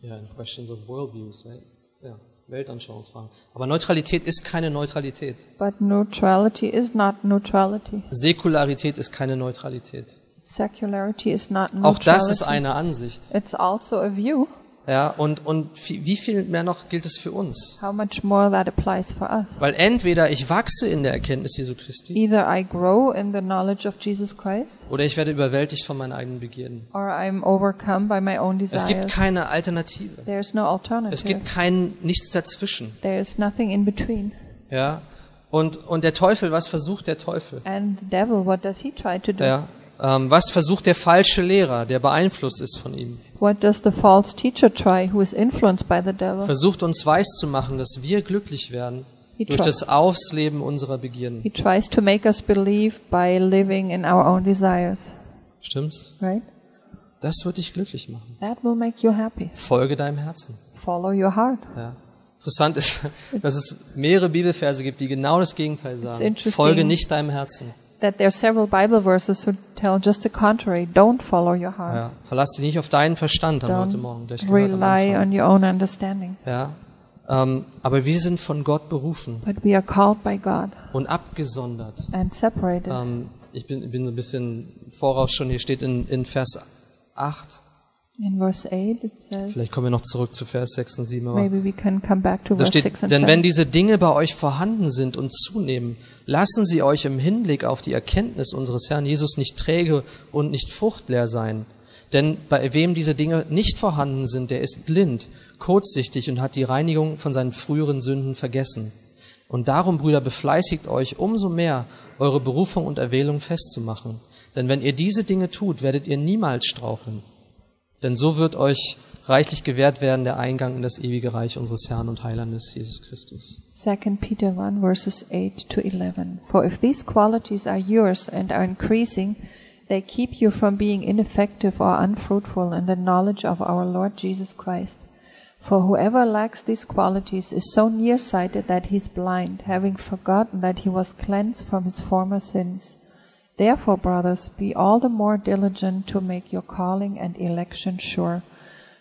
Ja, in questions of worldviews, right? Ja, Weltanschauungsfragen. Aber Neutralität ist keine Neutralität. But neutrality is not neutrality. Säkularität ist keine Neutralität. Secularity is not Auch neutrality. das ist eine Ansicht. It's also a view. Ja, und, und wie viel mehr noch gilt es für uns? How much more that applies for us. Weil entweder ich wachse in der Erkenntnis Jesu Christi Either I grow in the knowledge of Jesus Christ, oder ich werde überwältigt von meinen eigenen Begierden. or I'm overcome by my own Es gibt desires. keine Alternative. There's no Es alternative. gibt kein nichts dazwischen. There's nothing in between. Ja? Und, und der Teufel, was versucht der Teufel? And the devil, what does he try to do? Ja? Ähm, was versucht der falsche Lehrer, der beeinflusst ist von ihm? What does the false teacher try who is influenced by the devil? Versucht uns weiszumachen, dass wir glücklich werden He durch das Ausleben unserer Begierden. He tries to make us believe by living in our own desires, Stimmt's? right? Das wird dich glücklich machen. That will make you happy. Folge deinem Herzen. Follow your heart. Ja. Interessant ist, dass es mehrere Bibelverse gibt, die genau das Gegenteil sagen. Folge nicht deinem Herzen. That there are several Bible verses who tell just the contrary. Don't follow your heart. Ja, verlass dich nicht auf deinen Verstand am heute Morgen. Gleich rely on your own understanding. Ja, ähm, aber wir sind von Gott berufen But we are called by God und abgesondert. and separated. Ähm, ich bin, bin so ein bisschen voraus schon, hier steht in, in Vers 8, In verse 8 it says, vielleicht kommen wir noch zurück zu Vers 6 und 7, aber maybe we can come back to da verse steht, 6 and denn 7. wenn diese Dinge bei euch vorhanden sind und zunehmen, lassen sie euch im Hinblick auf die Erkenntnis unseres Herrn Jesus nicht träge und nicht fruchtleer sein. Denn bei wem diese Dinge nicht vorhanden sind, der ist blind, kurzsichtig und hat die Reinigung von seinen früheren Sünden vergessen. Und darum, Brüder, befleißigt euch umso mehr, eure Berufung und Erwählung festzumachen. Denn wenn ihr diese Dinge tut, werdet ihr niemals straucheln. Denn so wird euch reichlich gewährt werden der Eingang in das ewige Reich unseres Herrn und Heilandes Jesus Christus. 2 Peter 1 verses 8 to 11. For if these qualities are yours and are increasing, they keep you from being ineffective or unfruitful in the knowledge of our Lord Jesus Christ. For whoever lacks these qualities is so nearsighted that he is blind, having forgotten that he was cleansed from his former sins. Therefore, brothers, be all the more diligent to make your calling and election sure.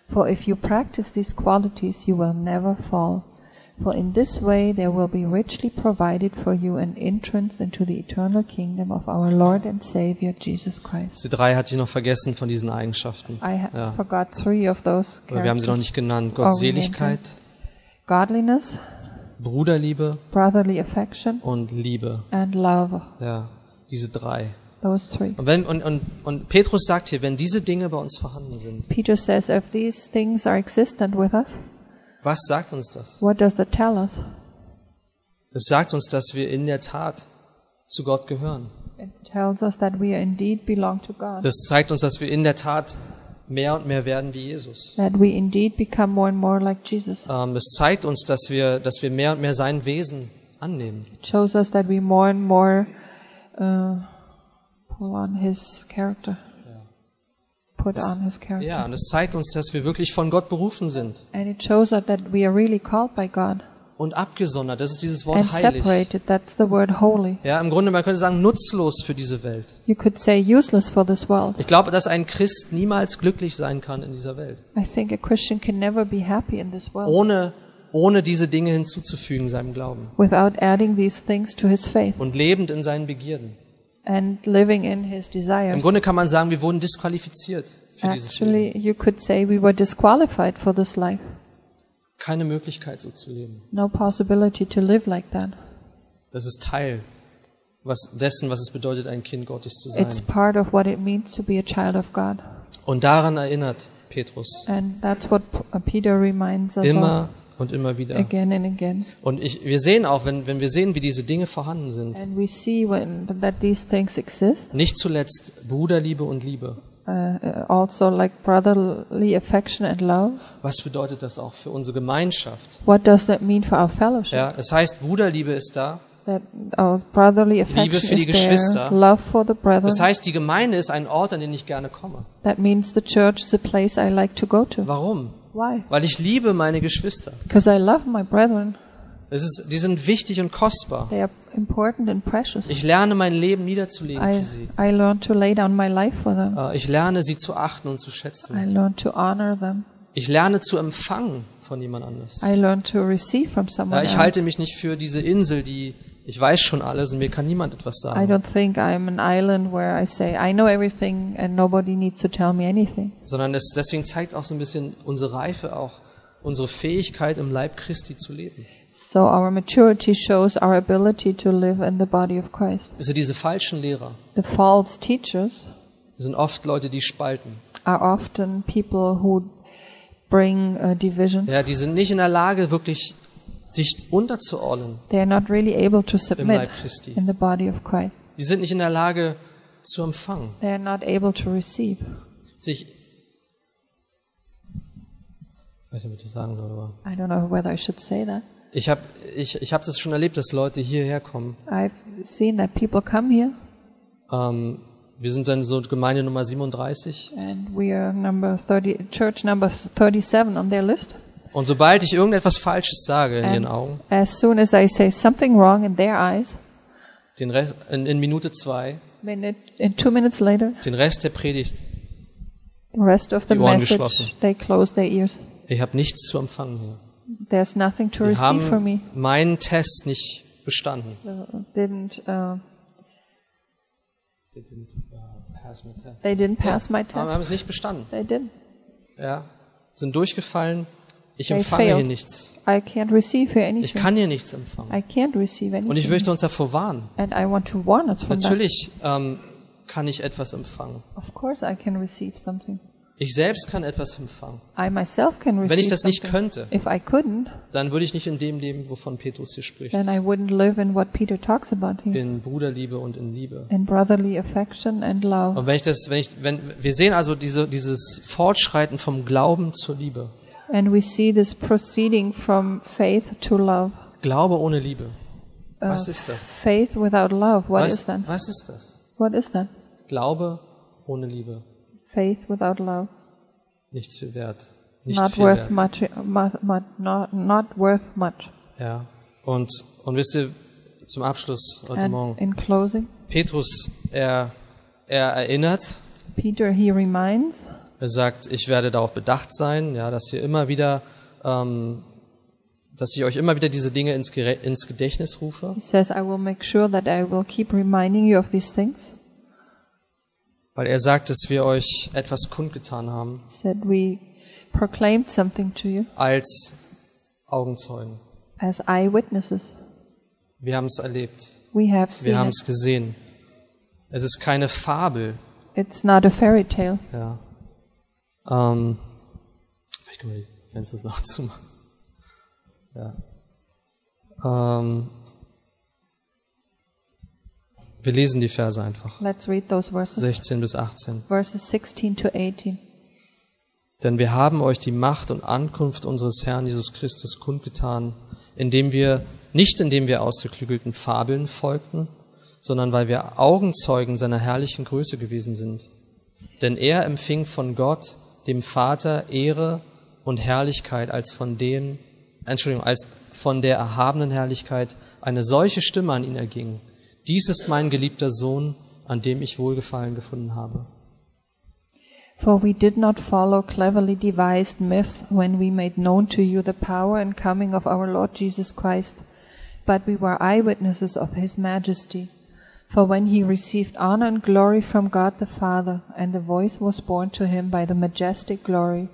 For if you practice these qualities, you will never fall. For in this way there will be richly provided for you an entrance into the eternal kingdom of our Lord and Savior Jesus Christ. Diese drei hatte ich noch vergessen von diesen Eigenschaften. I Ja. forgot three of those Aber wir haben sie noch nicht genannt. Oh, Gottseligkeit, Godliness, Bruderliebe brotherly affection, und Liebe. and love. Ja, diese drei. Those three. Und, wenn, und, und, und Petrus sagt hier, wenn diese Dinge bei uns vorhanden sind, Peter says, if these things are existent with us, was sagt uns das? what does that tell us? Es sagt uns, dass wir in der Tat zu Gott gehören. It tells us that we indeed belong to God. Das zeigt uns, dass wir in der Tat mehr und mehr werden wie Jesus. That we indeed become more and more like Jesus. Ähm, es zeigt uns, dass wir, dass wir mehr und mehr sein Wesen annehmen. It shows us that we more and more uh, pull on His character. Put on His character. Ja, und es zeigt uns, dass wir wirklich von Gott berufen sind And it shows us that we are really called by God und abgesondert. Das ist dieses and Wort heilig. separated. That's the word holy. Ja, im Grunde, man könnte sagen, nutzlos für diese Welt. You could say useless for this world. Ich glaube, dass ein Christ niemals glücklich sein kann in dieser Welt, I think a Christian can never be happy in this world ohne, ohne diese Dinge hinzuzufügen seinem Glauben without adding these things to his faith und lebend in seinen Begierden. and living in his Im desires. Grunde kann man sagen, wir wurden disqualifiziert für dieses Leben. Actually, you could say we were disqualified for this life. Keine Möglichkeit, so zu leben. No possibility to live like that. Das ist Teil was, dessen, was es bedeutet, ein Kind Gottes zu sein. It's part of what it means to be a child of God. Und daran erinnert Petrus And that's what uh, Peter reminds us immer und immer wieder. again and again. Und ich, wir sehen auch, wenn, wenn wir sehen, wie diese Dinge vorhanden sind, And we see when that these things exist, nicht zuletzt Bruderliebe und Liebe. uh, uh, also like brotherly affection and love. Was bedeutet das auch für unsere Gemeinschaft? What does that mean for our fellowship? Ja, es heißt, Bruderliebe ist da. That our brotherly affection für die is there, Geschwister. love for the brethren. Das heißt, die Gemeinde ist ein Ort, an den ich gerne komme. that means the church is a place I like to go to. Warum? Why? Weil ich liebe meine Geschwister. Because I love my brethren. Es ist, die sind wichtig und kostbar. They are important and precious. Ich lerne mein Leben niederzulegen I, für sie. I learn to lay down my life for them. Äh, Ich lerne sie zu achten und zu I schätzen. learn to honor them. Ich lerne zu empfangen von jemand anders. I learn to receive from someone Ja, ich halte mich nicht für diese Insel, die ich weiß schon alles und mir kann niemand etwas I sagen, don't think I'm an island where I say I know everything and nobody needs to tell me anything. sondern es deswegen zeigt auch so ein bisschen unsere Reife, auch unsere Fähigkeit im Leib Christi zu leben. So our maturity shows our ability to live in the body of Christ. Also diese falschen Lehrer The false teachers sind oft Leute, die spalten. are often people who bring uh, division. Ja, die sind nicht in der Lage, wirklich sich unterzuordnen They are not really able to im submit Leib Christi. in the body of Christ. Die sind nicht in der Lage zu empfangen, They are not able to receive. sich ich weiß nicht, ob ich das sagen soll, aber I don't know whether I should say that. ich habe ich, ich hab das schon erlebt, dass Leute hierher kommen. I've seen that people come here Ähm, wir sind dann so Gemeinde Nummer 37 and we are number 30, church number 37 on their list. Und sobald ich irgendetwas Falsches sage in ihren Augen, as soon as I say something wrong in their eyes, den Rest, in, in Minute zwei, Minute, and two minutes later, den Rest der Predigt. the rest of the Die Ohren message, geschlossen. they close their ears. Ich habe nichts zu empfangen hier. There's nothing to Die receive from me. haben meinen Test nicht bestanden. Uh, didn't uh, They didn't, uh, pass my test. they didn't pass my Aber haben test? es nicht bestanden. They didn't. Ja, sind durchgefallen. Ich empfange hier nichts. I can't receive here Ich anything. kann hier nichts empfangen. I can't receive Und ich möchte uns davor warnen. And I want to warn us from that. Natürlich ähm, kann ich etwas empfangen. Of course, I can receive something. Ich selbst kann etwas empfangen. I myself can receive Wenn ich das nicht könnte, If I couldn't, dann würde ich nicht in dem leben, wovon Petrus hier spricht. then I wouldn't live in what Peter talks about here. In Bruderliebe und in Liebe. In brotherly affection and love. Und wenn ich das, wenn ich, wenn, wir sehen also diese, dieses Fortschreiten vom Glauben zur Liebe. And we see this proceeding from faith to love. Glaube ohne Liebe. Uh, Was ist das? Faith without love. What was, is that? was ist das? What is that? Glaube ohne Liebe. Faith without love. Nichts viel wert. Nicht Not viel worth wert. much, mu- mu- not, not worth much. Ja. Und, und wisst ihr, zum Abschluss heute And Morgen. in closing, Petrus, er, er erinnert, Peter, he reminds, er sagt, ich werde darauf bedacht sein, ja, dass ihr immer wieder, ähm, dass ich euch immer wieder diese Dinge ins, ins Gedächtnis rufe. he says, I will make sure that I will keep reminding you of these things. Weil er sagt, dass wir euch etwas kundgetan haben He said, we proclaimed something to you als Augenzeugen. as eyewitnesses. Wir haben es erlebt. We have seen Wir haben es gesehen. Es ist keine Fabel. It's not a fairy tale. Ja. Ähm, vielleicht können wir die Fenster noch zumachen. Ja. Ähm, wir lesen die Verse einfach. Let's read those verses. 16 bis 18. Verses 16 to 18. Denn wir haben euch die Macht und Ankunft unseres Herrn Jesus Christus kundgetan, indem wir, nicht indem wir ausgeklügelten Fabeln folgten, sondern weil wir Augenzeugen seiner herrlichen Größe gewesen sind. Denn er empfing von Gott, dem Vater, Ehre und Herrlichkeit als von dem, Entschuldigung, als von der erhabenen Herrlichkeit eine solche Stimme an ihn erging. Dies ist mein geliebter Sohn, an dem ich Wohlgefallen gefunden habe. For we did not follow cleverly devised myths when we made known to you the power and coming of our Lord Jesus Christ, but we were eyewitnesses of his majesty. For when he received honor and glory from God the Father, and the voice was borne to him by the majestic glory,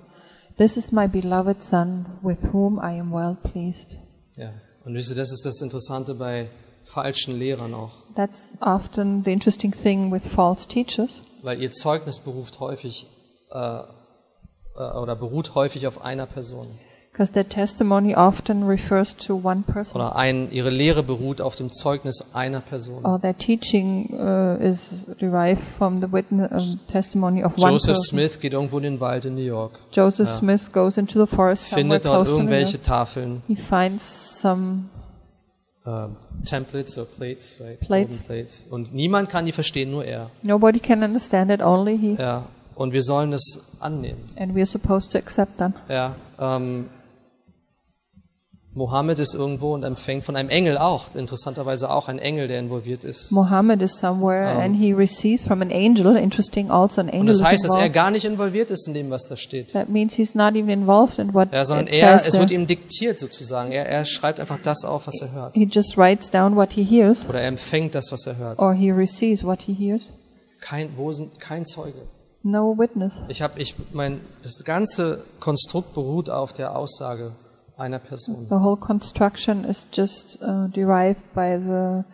This is my beloved Son, with whom I am well pleased. Ja, und wisst ihr, das ist das Interessante bei falschen Lehrern auch, That's often the interesting thing with false teachers, weil ihr Zeugnis beruft häufig äh, äh, oder beruht häufig auf einer Person because their testimony often refers to one person. oder ein, ihre Lehre beruht auf dem Zeugnis einer Person. or their teaching uh, is derived from the witness um, testimony of one Joseph. Smith geht irgendwo in den Wald in New York, Joseph Ja. Smith goes into the forest somewhere findet dort irgendwelche. Tafeln, He finds some äh, Templates oder Plates, right? Plates. Plates, und niemand kann die verstehen, nur er. nobody can understand it, only he, Ja, und wir sollen es annehmen. and we are supposed to accept them. Ja, ähm, Mohammed ist irgendwo und empfängt von einem Engel auch, interessanterweise auch ein Engel, der involviert ist. Muhammad is somewhere, Um, and he receives from an angel. Interesting, also an Und angel das is heißt, dass er gar nicht involviert ist in dem, was da steht. That means he's not even involved in what Ja, sondern it er, says es wird ihm diktiert sozusagen. Er, er schreibt einfach das auf, was er hört. He just writes down what he hears, Oder er empfängt das, was er hört. or he receives what he hears. Kein, wo sind, kein Zeuge. No witness. Ich habe, ich, mein, das ganze Konstrukt beruht auf der Aussage einer Person. The whole construction is just uh, derived by the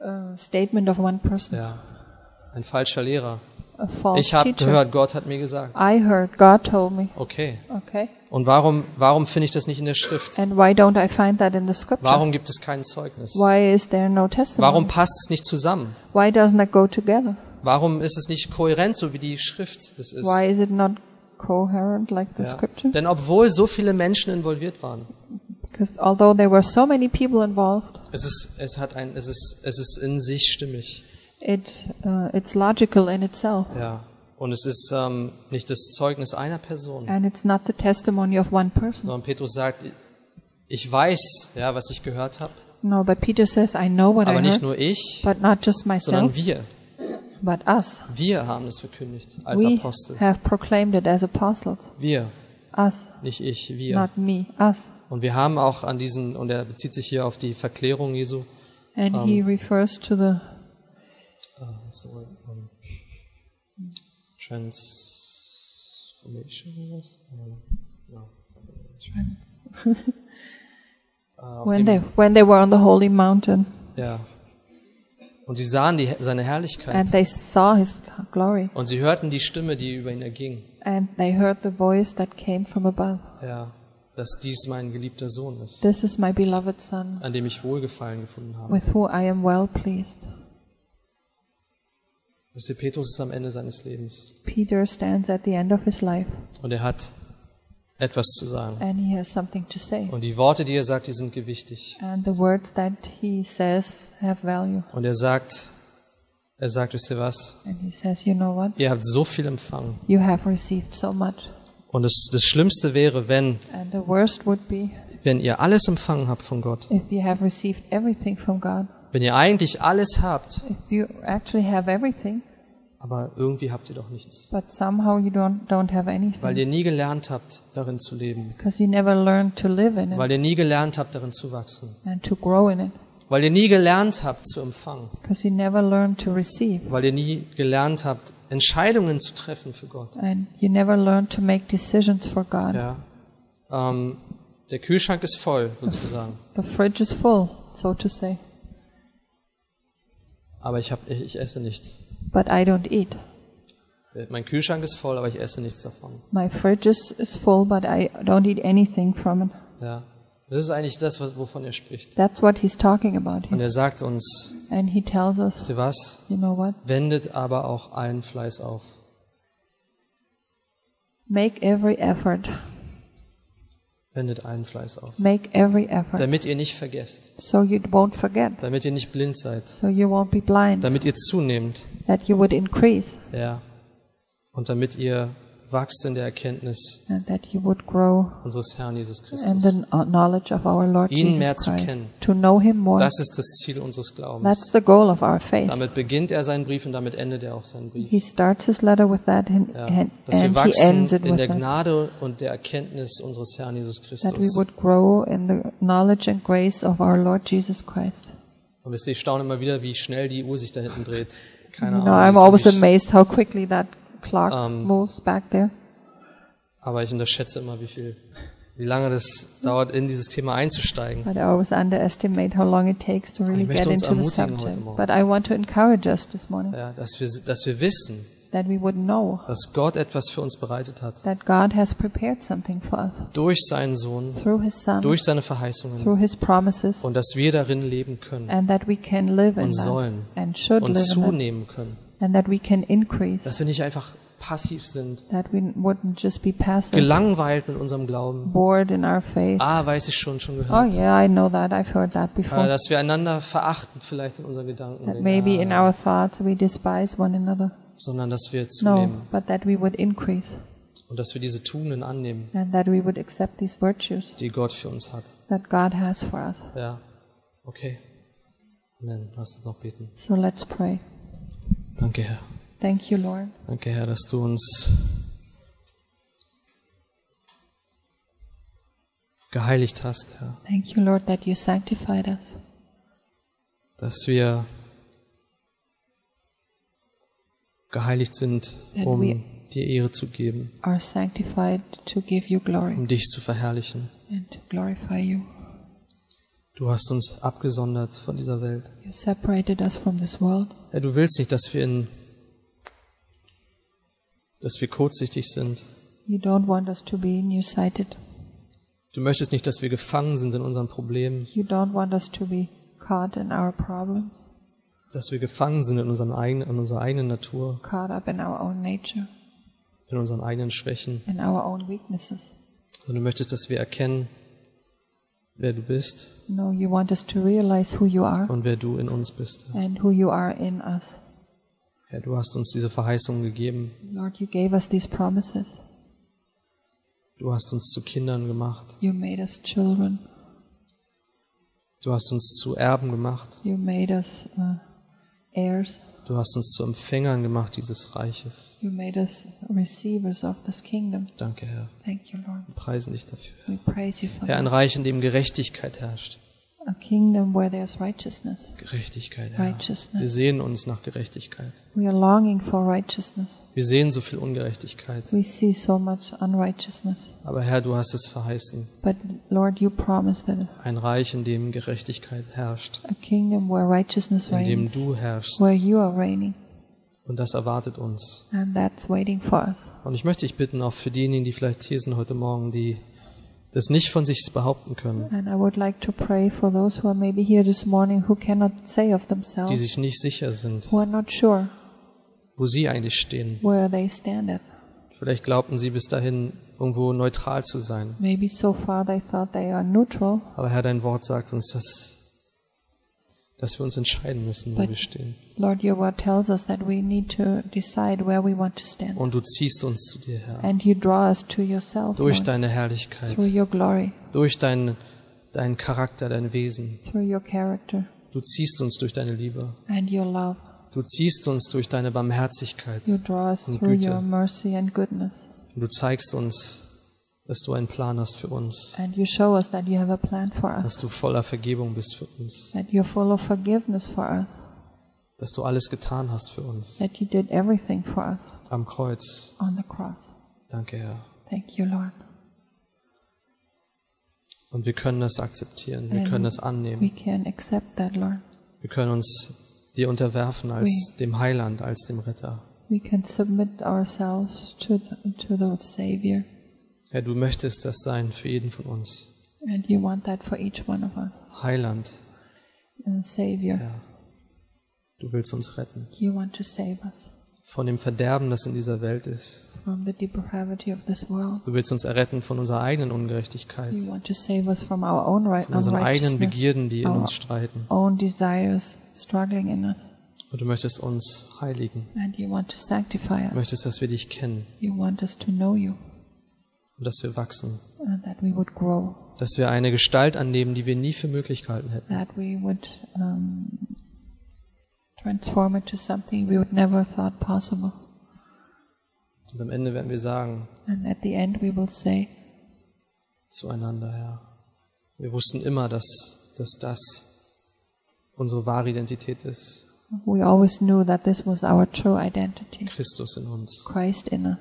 uh, statement of one person, Ja, ein falscher Lehrer. a false Ich habe gehört, Gott hat mir gesagt. I heard, God told me. Okay. Okay. Und warum, warum finde ich das nicht in der Schrift? And why don't I find that in the scripture? Warum gibt es kein Zeugnis? Why is there no testimony? Warum passt es nicht zusammen? Why doesn't it go together? Warum ist es nicht kohärent, so wie die Schrift das ist? Why is it not coherent like the Ja. scripture? Denn obwohl so viele Menschen involviert waren, Because although there were so many people involved, es ist, es hat ein, es ist, es ist in sich stimmig. it uh, it's logical in itself, Ja. Und es ist ähm, nicht das Zeugnis einer Person, and it's not the testimony of one person. sondern Petrus sagt, ich weiß, ja, was ich gehört habe. No, but Peter says, I know what Aber I nicht heard, nur ich, but not just sondern wir. But us. Wir haben es verkündigt als We Apostel. have proclaimed it as apostles. Wir, Us, nicht ich, wir. not me, us. Und wir haben auch an diesen, und er bezieht sich hier auf die Verklärung Jesu. And he refers to the Uh, the word? Um, transformation, don't know. No, word. Uh, when they when they were on the holy mountain Ja. Und sie sahen die, seine Herrlichkeit. and they saw his glory Und sie hörten die Stimme, die über ihn erging. and they heard the voice that came from above. Ja. Dass dies mein geliebter Sohn ist, This is my beloved son, an dem ich Wohlgefallen gefunden habe. with whom I am well pleased. Wisst ihr, Petrus ist am Ende seines Lebens. Peter stands at the end of his life Und er hat etwas zu sagen. and he has something to say. Und die Worte, die er sagt, die sind gewichtig. And the words that he says have value. Und er sagt, er sagt, wisst ihr was? And he says, You know what? Ihr habt so viel empfangen. You have received so much. Und das, das Schlimmste wäre, wenn, And the worst would be wenn ihr alles empfangen habt von Gott. if you have received everything from God. Wenn ihr eigentlich alles habt, aber irgendwie habt ihr doch nichts. but somehow you don't, don't have Weil anything. ihr nie gelernt habt, darin zu leben. Because you never learned to live in it Weil ihr nie gelernt habt, darin zu wachsen. and to grow in it. Weil ihr nie gelernt habt, zu empfangen. Because you never learned to receive. Weil ihr nie gelernt habt, Entscheidungen zu treffen für Gott. And you never learned to make decisions for God. Ja. Ähm, der Kühlschrank ist voll, sozusagen. The fridge is full, so to say. Aber ich, hab, ich, ich esse nichts. But I don't eat. Mein Kühlschrank ist voll, aber ich esse nichts davon. My fridge is, is full, but I don't eat anything from it. Ja. Das ist eigentlich das, wovon er spricht. That's what he's talking about Und here. er sagt uns, And he tells us, wisst ihr was? you know what? Wendet aber auch allen Fleiß auf. Make every effort. Wendet allen Fleiß auf. Make every effort. Damit ihr nicht vergesst. So you won't forget. Damit ihr nicht blind seid. So you won't be blind. Damit ihr zunehmt. That you would increase. Ja. Und damit ihr wachst in der Erkenntnis And that you would grow unseres Herrn Jesus in Christus. the knowledge of our Lord Ihn Jesus mehr zu Christ. kennen. To know him more. Das ist das Ziel unseres Glaubens. That's the goal of our faith. Damit beginnt er seinen Brief und damit endet er auch seinen Brief. He starts his letter with that and, Ja. and, Dass wir and he wachsen ends it in der that. Gnade und der Erkenntnis unseres Herrn Jesus That we Christus. would grow in the knowledge and grace of our Lord Jesus Christ. Und wisst ihr, ich staune immer wieder, wie schnell die Uhr sich da hinten dreht. Keine You know, Ahnung. I'm always amazed how quickly that clock Um, moves back there. Aber ich unterschätze immer, wie viel, wie lange das dauert, in dieses Thema einzusteigen. But I always underestimate how long it takes to really get into the subject. But I want to encourage us this morning Ja, dass wir, dass wir wissen, that we would know dass Gott etwas für uns bereitet hat. that God has prepared something for us Durch seinen Sohn, through His Son, durch seine Verheißungen. through His promises, Und dass wir darin leben können and that we can live in und sollen and should und live in that, zunehmen können. and that we can increase, Dass wir nicht einfach passiv sind, that we wouldn't just be passive, gelangweilt mit unserem Glauben. bored in our faith. Ah, weiß ich schon, schon Oh gehört. yeah, I know that. I've heard that Äh, before. Dass wir einander verachten vielleicht in unseren Gedanken. That maybe in Ja, our thoughts we despise one another. Sondern dass wir No, zunehmen but that we would increase und dass wir diese Tugenden annehmen, and that we would accept these virtues die Gott für uns hat. that God has for us. Ja, okay. Amen. Lass uns noch beten. So let's pray. Danke, Herr. Thank you, Lord. Danke, Herr, dass du uns geheiligt hast, Herr. Thank you, Lord, that you sanctified us, Dass wir geheiligt sind, um dir Ehre zu geben, um dich zu verherrlichen. Du hast uns abgesondert von dieser Welt. Herr, du willst nicht, dass wir in dass wir kurzsichtig sind. You don't want us to be nearsighted. Du möchtest nicht, dass wir gefangen sind in unseren Problemen, You don't want us to be caught in our problems, dass wir gefangen sind in, unseren eigenen, in unserer eigenen Natur, caught up in our own nature, in unseren eigenen Schwächen. in our own weaknesses. Und du möchtest, dass wir erkennen, wer du bist No, you want us to realize who you are und wer du in uns bist. and who you are in us. Herr, du hast uns diese Verheißung gegeben. Lord, you gave us these promises. Du hast uns zu Kindern gemacht. You made us children. Du hast uns zu Erben gemacht. You made us uh, heirs. Du hast uns zu Empfängern gemacht dieses Reiches. You made us receivers of this kingdom. Danke, Herr. Thank you, Lord. Wir preisen dich dafür. For Herr, ein. Reich, in dem Gerechtigkeit herrscht. A kingdom where there's righteousness. Gerechtigkeit. Righteousness. Wir sehnen uns nach Gerechtigkeit. We are longing for righteousness. Wir sehen so viel Ungerechtigkeit. We see so much unrighteousness. Aber Herr, du hast es verheißen. But Lord, you promised that Ein Reich, in dem Gerechtigkeit herrscht. a kingdom where righteousness In dem reigns, du herrschst. where you are reigning, Und das erwartet uns. and that's waiting for us. Und ich möchte dich bitten, auch für diejenigen, die vielleicht hier sind heute Morgen, die das nicht von sich behaupten können, like morning die sich nicht sicher sind, sure wo sie eigentlich stehen. where they stand at. Vielleicht glaubten sie bis dahin irgendwo neutral zu sein. Maybe so far they thought they are neutral, Aber Herr, dein Wort sagt uns, dass, dass wir uns entscheiden müssen, wo But- wir stehen. Lord, your word tells us that we need to decide where we want to stand. Und du ziehst uns zu dir, Herr. And you draw us to yourself, Durch Lord, deine Herrlichkeit, through your glory, durch deinen deinen Charakter, dein Wesen. through your character Du ziehst uns durch deine Liebe. and your love. Du ziehst uns durch deine Barmherzigkeit. You draw us Und through Güte. your mercy and goodness. Und du zeigst uns, dass du einen Plan hast für uns. And you show us that you have a plan for us, Dass du voller Vergebung bist für uns. that you're full of forgiveness for us, Dass du alles getan hast für uns. that you did everything for us Am Kreuz. on the cross. Danke, Herr. Thank you, Lord. Und wir können das akzeptieren. Wir And können das We annehmen. can accept that, Lord. Wir können uns dir unterwerfen als dem Heiland, als dem Retter. We can submit ourselves to the, to the Savior, Herr, du möchtest das sein für jeden von uns. and you want that for each one of us. Heiland, Uh, Savior, Herr. Du willst uns retten. you want to save us Von dem Verderben, das in dieser Welt ist. from the depravity of this world. Du willst uns erretten von unserer eigenen Ungerechtigkeit. You want to save us from our own right, Von unseren eigenen Begierden, die in uns streiten. own desires struggling in us, Und du möchtest uns heiligen. and you want to sanctify Du us. möchtest, dass wir dich kennen You want us to know you, und dass wir wachsen. and that we would grow, Dass wir eine Gestalt annehmen, die wir nie für möglich gehalten hätten. that we would um. Und am Ende werden wir sagen And at the end, we will say, zueinander, Herr, wir wussten immer, dass, dass das unsere wahre Identität ist. We always knew that this was our true identity Christus in uns. Christ in us,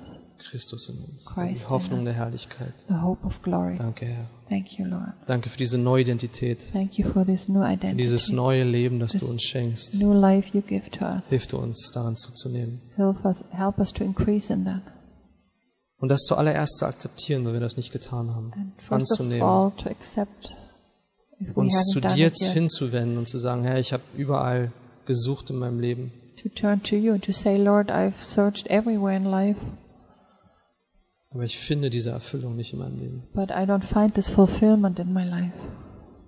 Christus in uns. Christ Die Hoffnung der Herrlichkeit. the hope of glory. Danke, Herr. Thank you, Lord. Danke für diese neue Identität. Thank you for this new Für identity, dieses neue Leben, das du uns schenkst. new life you give to us. Hilf du uns, daran zuzunehmen. Help us, help us to increase in that. Und das zuallererst zu akzeptieren, weil wir das nicht getan haben. And first of Anzunehmen. all, to accept if we Uns zu dir hinzuwenden und zu sagen, Herr, ich habe überall gesucht in meinem Leben. to turn to you and to say, Lord, I've searched everywhere in life, Aber ich finde diese Erfüllung nicht in meinem Leben. but I don't find this fulfillment in my life.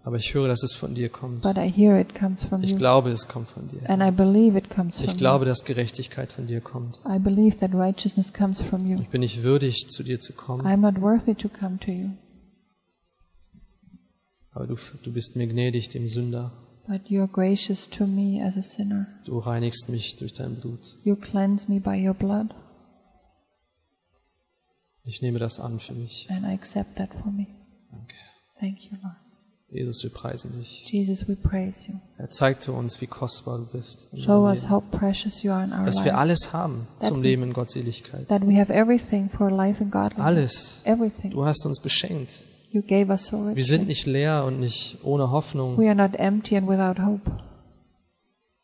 Aber ich höre, dass es von dir kommt. But I hear it comes from Ich glaube, es kommt von dir. and I believe it comes Ich from glaube, dass Gerechtigkeit von dir kommt. I believe that righteousness comes from you. Ich bin nicht würdig, zu dir zu kommen, I'm not worthy to come to you, aber du, du bist mir gnädig, dem Sünder. but you are gracious to me as a sinner. Du reinigst mich durch dein Blut. You cleanse me by your blood, Ich nehme das an für mich. and I accept that for me. Danke. Thank you, Lord. Jesus, wir preisen dich. Jesus, we praise you. Er zeigte uns, wie kostbar du bist. in Show us how precious you are in our Dass wir alles haben zum Leben in Gottseligkeit. That we have everything for life and godliness. Alles. Everything. Du hast uns beschenkt. You gave us so Wir sind nicht leer und nicht ohne Hoffnung. We are not empty and without hope.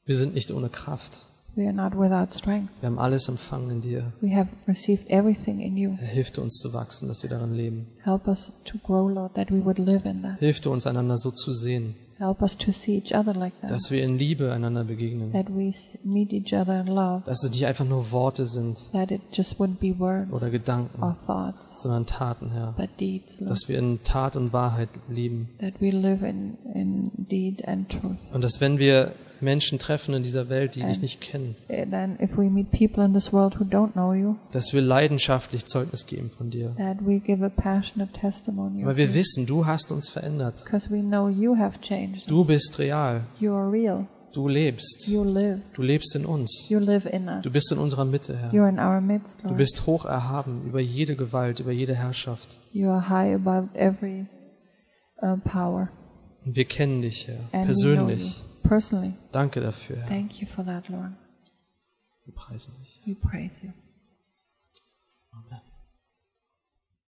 Wir sind nicht ohne Kraft. We are not without strength. Wir haben alles empfangen in dir. We have received everything in you. Hilft uns zu wachsen, dass wir darin leben. Help us to grow, Lord, that we would live in that. Hilf uns, einander so zu sehen, Help us to see each other like that. dass wir in Liebe einander begegnen. That we meet each other in love. Dass es nicht einfach nur Worte sind That it just wouldn't be words oder Gedanken, or thoughts, sondern Taten, Herr. but deeds, Lord. Dass wir in Tat und Wahrheit lieben. That we live in, in deed and truth. Und dass wenn wir Menschen treffen in dieser Welt, die dich And- nicht kennen, you, dass wir leidenschaftlich Zeugnis geben von dir. Weil wir wissen, du hast uns verändert. Du bist real. Real. Du lebst. Du lebst in uns. Du bist in unserer Mitte, Herr. Midst, Du bist hoch erhaben über jede Gewalt, über jede Herrschaft. You are high above every uh, power. Und wir kennen dich, Herr, And persönlich. Personally. Danke dafür, Herr. Thank you for that, Lord. Wir preisen dich. We praise you.